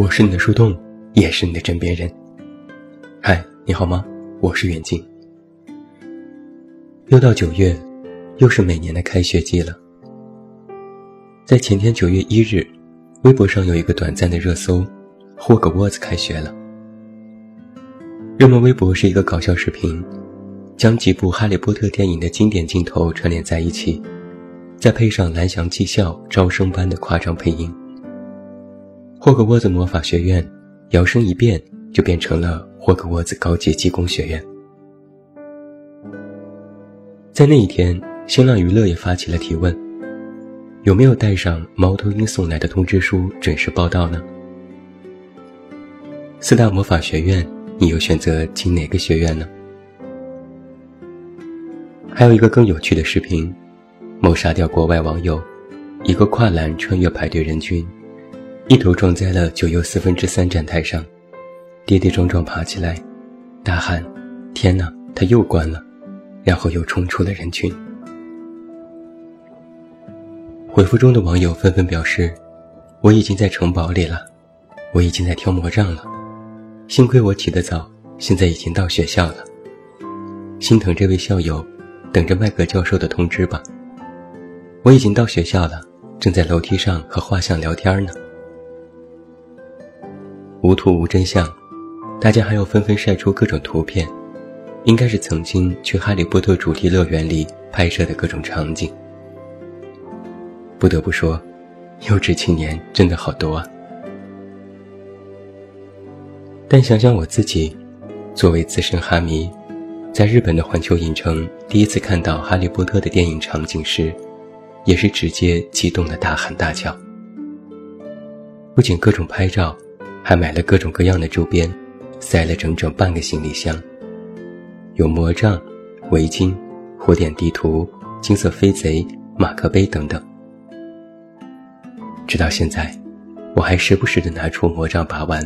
我是你的树洞，也是你的枕边人。嗨，你好吗？我是远近。又到九月，又是每年的开学季了。在前天九月一日，微博上有一个短暂的热搜：“霍格沃兹开学了。”热门微博是一个搞笑视频，将几部《哈利波特》电影的经典镜头串联在一起，再配上蓝翔技校招生班的夸张配音。霍格沃兹魔法学院，摇身一变就变成了霍格沃兹高级技工学院。在那一天，新浪娱乐也发起了提问：有没有带上猫头鹰送来的通知书准时报到呢？四大魔法学院，你又选择进哪个学院呢？还有一个更有趣的视频：谋杀掉国外网友，一个跨栏穿越排队人群。一头撞在了九又四分之三站台上，跌跌撞撞爬起来，大喊：“天哪，他又关了！”然后又冲出了人群。回复中的网友纷纷表示：“我已经在城堡里了，我已经在挑魔杖了，幸亏我起得早，现在已经到学校了。心疼这位校友，等着麦格教授的通知吧。我已经到学校了，正在楼梯上和画像聊天呢。”无图无真相，大家还要纷纷晒出各种图片，应该是曾经去哈利波特主题乐园里拍摄的各种场景。不得不说，优质青年真的好多啊！但想想我自己，作为资深哈迷，在日本的环球影城第一次看到哈利波特的电影场景时，也是直接激动的大喊大叫，不仅各种拍照。还买了各种各样的周边，塞了整整半个行李箱，有魔杖、围巾、火点地图、金色飞贼、马克杯等等。直到现在，我还时不时地拿出魔杖把玩，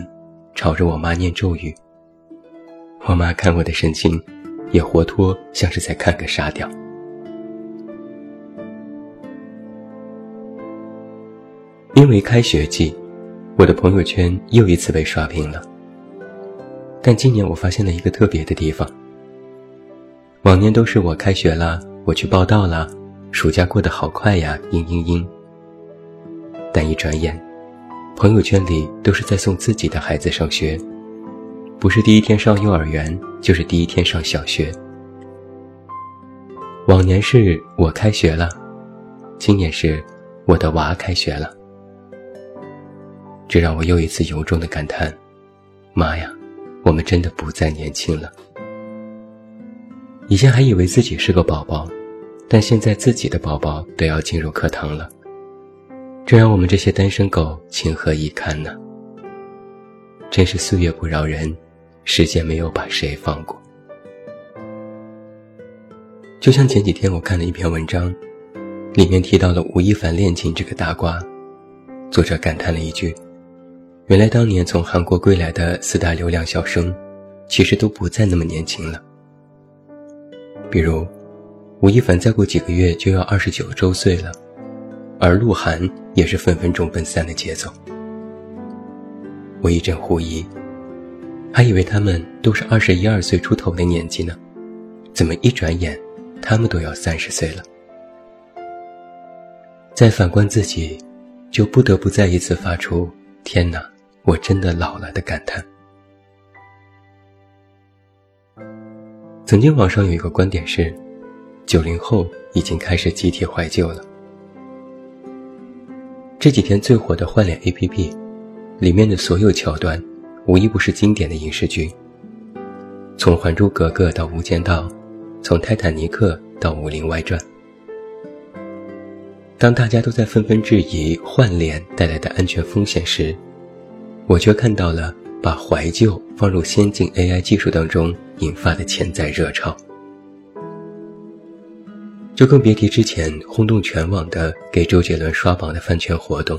朝着我妈念咒语。我妈看我的神情，也活脱像是在看个傻屌。因为开学季。我的朋友圈又一次被刷屏了，但今年我发现了一个特别的地方。往年都是我开学了，我去报道了，暑假过得好快呀，嘤嘤嘤。但一转眼，朋友圈里都是在送自己的孩子上学，不是第一天上幼儿园，就是第一天上小学。往年是我开学了，今年是我的娃开学了。这让我又一次由衷的感叹：“妈呀，我们真的不再年轻了。以前还以为自己是个宝宝，但现在自己的宝宝都要进入课堂了，这让我们这些单身狗情何以堪呢？真是岁月不饶人，时间没有把谁放过。就像前几天我看了一篇文章，里面提到了吴亦凡恋情这个大瓜，作者感叹了一句。”原来当年从韩国归来的四大流量小生，其实都不再那么年轻了。比如，吴亦凡再过几个月就要二十九周岁了，而鹿晗也是分分钟奔三的节奏。我一阵狐疑，还以为他们都是二十一二岁出头的年纪呢，怎么一转眼，他们都要三十岁了？再反观自己，就不得不再一次发出“天哪”。我真的老了的感叹。曾经网上有一个观点是，九零后已经开始集体怀旧了。这几天最火的换脸 APP，里面的所有桥段，无一不是经典的影视剧。从《还珠格格》到《无间道》，从《泰坦尼克》到《武林外传》，当大家都在纷纷质疑换脸带来的安全风险时，我却看到了把怀旧放入先进 AI 技术当中引发的潜在热潮，就更别提之前轰动全网的给周杰伦刷榜的饭圈活动。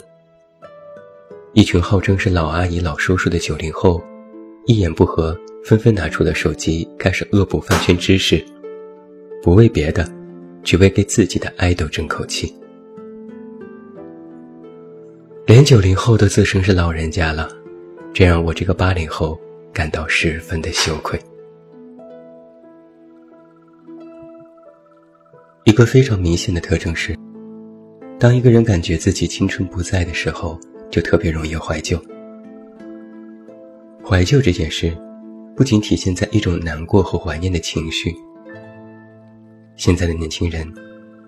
一群号称是老阿姨、老叔叔的九零后，一言不合纷纷拿出了手机开始恶补饭圈知识，不为别的，只为给自己的爱豆争口气。连九零后都自称是老人家了，这让我这个八零后感到十分的羞愧。一个非常明显的特征是，当一个人感觉自己青春不在的时候，就特别容易怀旧。怀旧这件事，不仅体现在一种难过和怀念的情绪。现在的年轻人，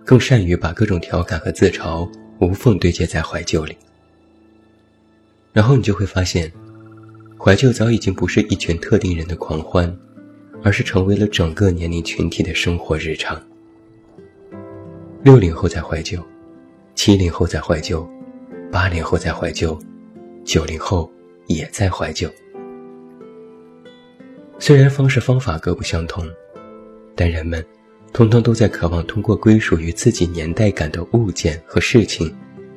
更善于把各种调侃和自嘲无缝对接在怀旧里，然后你就会发现，怀旧早已经不是一群特定人的狂欢，而是成为了整个年龄群体的生活日常。六零后在怀旧，七零后在怀旧，八零后在怀旧，九零后也在怀旧。虽然方式方法各不相同，但人们。通通都在渴望通过归属于自己年代感的物件和事情，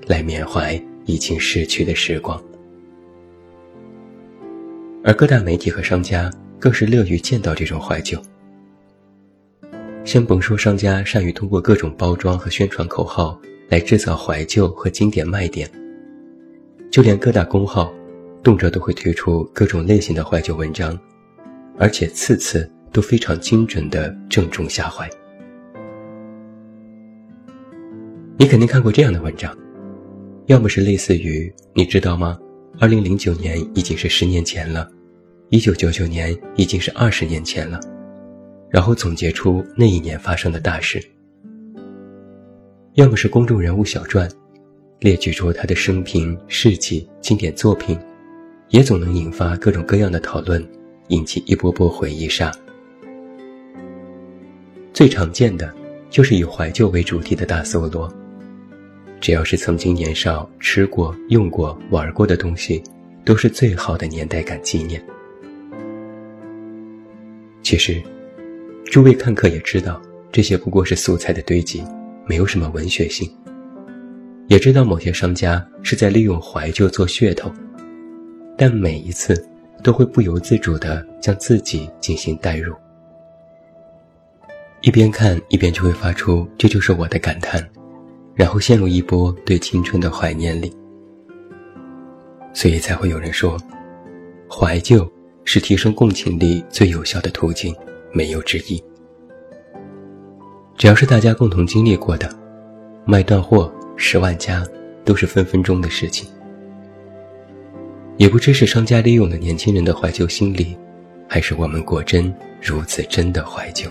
来缅怀已经逝去的时光。而各大媒体和商家更是乐于见到这种怀旧。先甭说商家善于通过各种包装和宣传口号来制造怀旧和经典卖点，就连各大公号，动辄都会推出各种类型的怀旧文章，而且次次都非常精准的正中下怀。你肯定看过这样的文章，要么是类似于“你知道吗？二零零九年已经是十年前了，一九九九年已经是二十年前了”，然后总结出那一年发生的大事；要么是公众人物小传，列举出他的生平事迹、经典作品，也总能引发各种各样的讨论，引起一波波回忆杀。最常见的就是以怀旧为主题的大搜罗。只要是曾经年少吃过、用过、玩过的东西，都是最好的年代感纪念。其实，诸位看客也知道，这些不过是素材的堆积，没有什么文学性。也知道某些商家是在利用怀旧做噱头，但每一次都会不由自主地将自己进行代入，一边看一边就会发出“这就是我的”感叹。然后陷入一波对青春的怀念里，所以才会有人说，怀旧是提升共情力最有效的途径，没有之一。只要是大家共同经历过的，卖断货、十万加，都是分分钟的事情。也不知是商家利用了年轻人的怀旧心理，还是我们果真如此真的怀旧。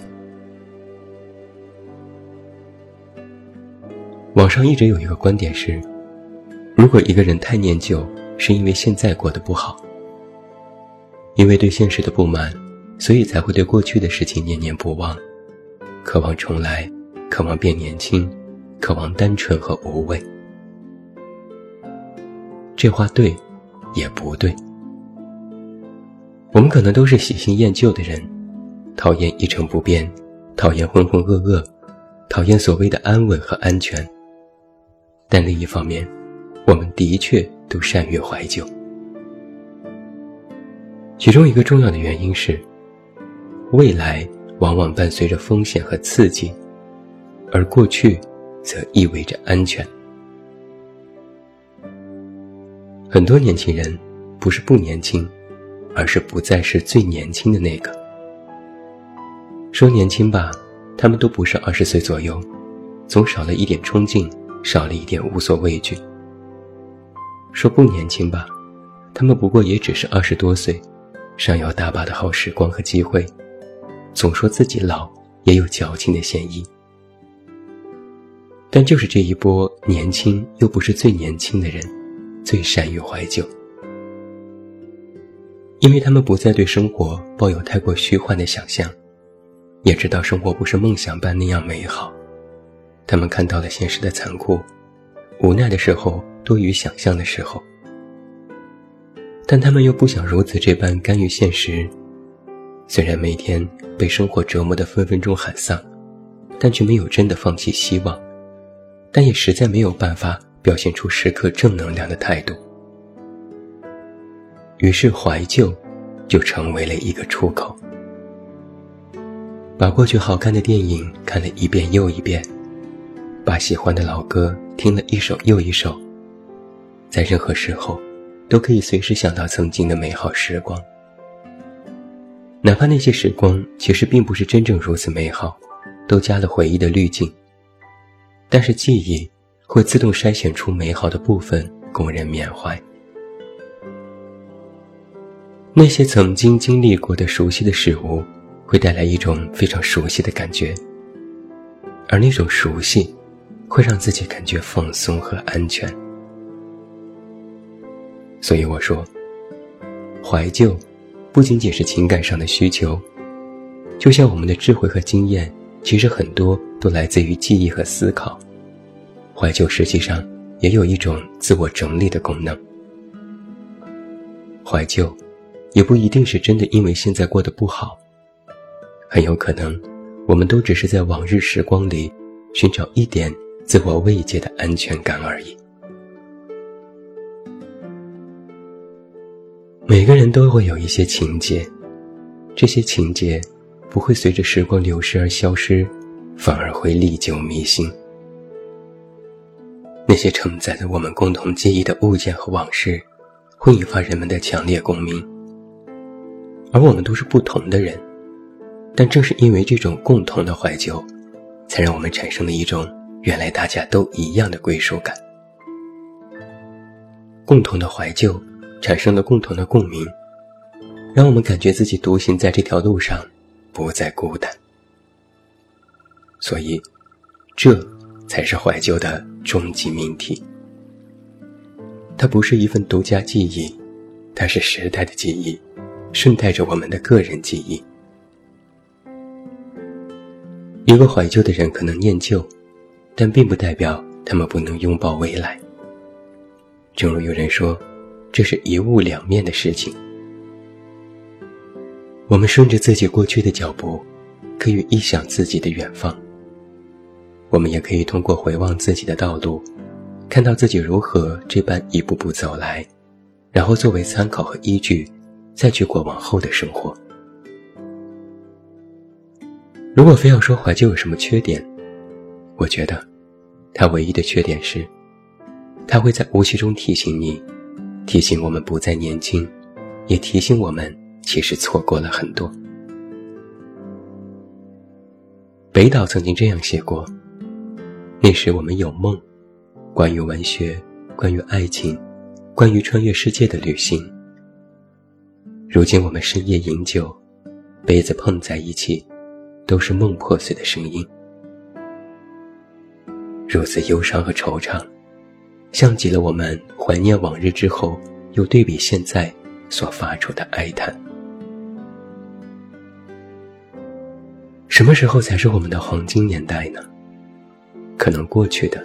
网上一直有一个观点是：如果一个人太念旧，是因为现在过得不好，因为对现实的不满，所以才会对过去的事情念念不忘，渴望重来，渴望变年轻，渴望单纯和无畏。这话对，也不对。我们可能都是喜新厌旧的人，讨厌一成不变，讨厌浑浑噩噩，讨厌所谓的安稳和安全。但另一方面，我们的确都善于怀旧。其中一个重要的原因是，未来往往伴随着风险和刺激，而过去则意味着安全。很多年轻人不是不年轻，而是不再是最年轻的那个。说年轻吧，他们都不是二十岁左右，总少了一点冲劲。少了一点无所畏惧。说不年轻吧，他们不过也只是二十多岁，尚有大把的好时光和机会。总说自己老，也有矫情的嫌疑。但就是这一波年轻又不是最年轻的人，最善于怀旧，因为他们不再对生活抱有太过虚幻的想象，也知道生活不是梦想般那样美好。他们看到了现实的残酷，无奈的时候多于想象的时候，但他们又不想如此这般甘于现实。虽然每天被生活折磨得分分钟喊丧，但却没有真的放弃希望，但也实在没有办法表现出时刻正能量的态度。于是怀旧，就成为了一个出口，把过去好看的电影看了一遍又一遍。把喜欢的老歌听了一首又一首，在任何时候，都可以随时想到曾经的美好时光，哪怕那些时光其实并不是真正如此美好，都加了回忆的滤镜。但是记忆会自动筛选出美好的部分供人缅怀。那些曾经经历过的熟悉的事物，会带来一种非常熟悉的感觉，而那种熟悉，会让自己感觉放松和安全。所以我说，怀旧不仅仅是情感上的需求，就像我们的智慧和经验，其实很多都来自于记忆和思考。怀旧实际上也有一种自我整理的功能。怀旧也不一定是真的因为现在过得不好，很有可能我们都只是在往日时光里寻找一点自我慰藉的安全感而已。每个人都会有一些情节，这些情节不会随着时光流逝而消失，反而会历久弥新。那些承载着我们共同记忆的物件和往事，会引发人们的强烈共鸣。而我们都是不同的人，但正是因为这种共同的怀旧，才让我们产生了一种原来大家都一样的归属感。共同的怀旧。产生了共同的共鸣，让我们感觉自己独行在这条路上，不再孤单。所以，这才是怀旧的终极命题。它不是一份独家记忆，它是时代的记忆，顺带着我们的个人记忆。一个怀旧的人可能念旧，但并不代表他们不能拥抱未来。正如有人说。这是一物两面的事情。我们顺着自己过去的脚步，可以臆想自己的远方。我们也可以通过回望自己的道路，看到自己如何这般一步步走来，然后作为参考和依据，再去过往后的生活。如果非要说怀旧有什么缺点，我觉得，它唯一的缺点是，它会在无形中提醒你。提醒我们不再年轻，也提醒我们其实错过了很多。北岛曾经这样写过：“那时我们有梦，关于文学，关于爱情，关于穿越世界的旅行。如今我们深夜饮酒，杯子碰在一起，都是梦破碎的声音。如此忧伤和惆怅。”像极了我们怀念往日之后，又对比现在所发出的哀叹。什么时候才是我们的黄金年代呢？可能过去的，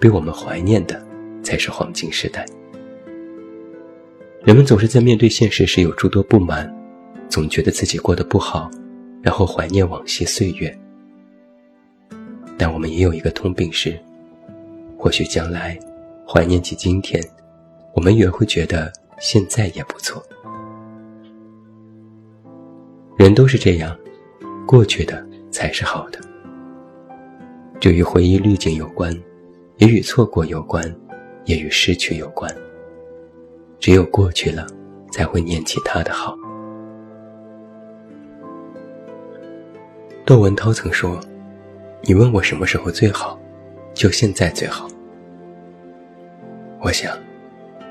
被我们怀念的，才是黄金时代。人们总是在面对现实时有诸多不满，总觉得自己过得不好，然后怀念往昔岁月。但我们也有一个通病是，或许将来。怀念起今天，我们也会觉得现在也不错。人都是这样，过去的才是好的。这与回忆滤镜有关，也与错过有关，也与失去有关。只有过去了，才会念起他的好。窦文涛曾说：“你问我什么时候最好，就现在最好。”我想，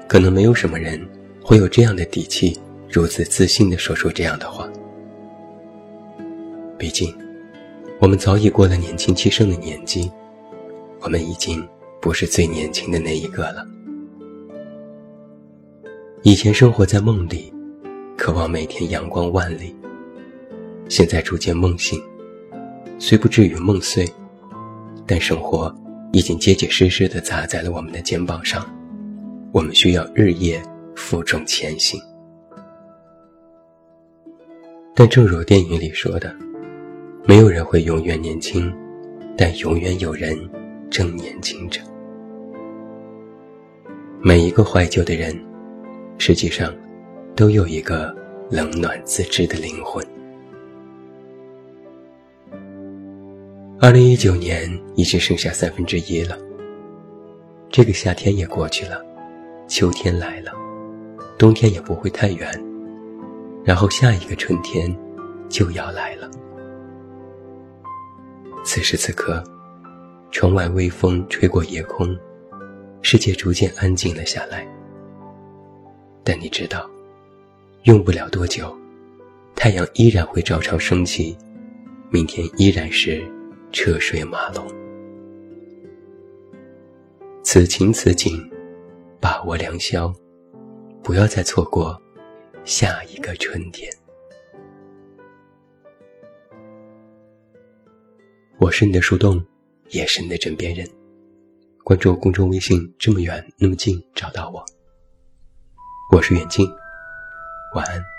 可能没有什么人会有这样的底气，如此自信地说出这样的话。毕竟，我们早已过了年轻气盛的年纪，我们已经不是最年轻的那一个了。以前生活在梦里，渴望每天阳光万里，现在逐渐梦醒，虽不至于梦碎，但生活已经结结实实地砸在了我们的肩膀上。我们需要日夜负重前行，但正如电影里说的，没有人会永远年轻，但永远有人正年轻着。每一个怀旧的人，实际上都有一个冷暖自知的灵魂。二零一九年已经剩下三分之一了，这个夏天也过去了。秋天来了，冬天也不会太远，然后下一个春天就要来了。此时此刻，窗外微风吹过夜空，世界逐渐安静了下来。但你知道，用不了多久，太阳依然会照常升起，明天依然是车水马龙。此情此景，把握良宵，不要再错过下一个春天。我是你的树洞，也是你的枕边人。关注公众微信，这么远那么近，找到我。我是远近，晚安。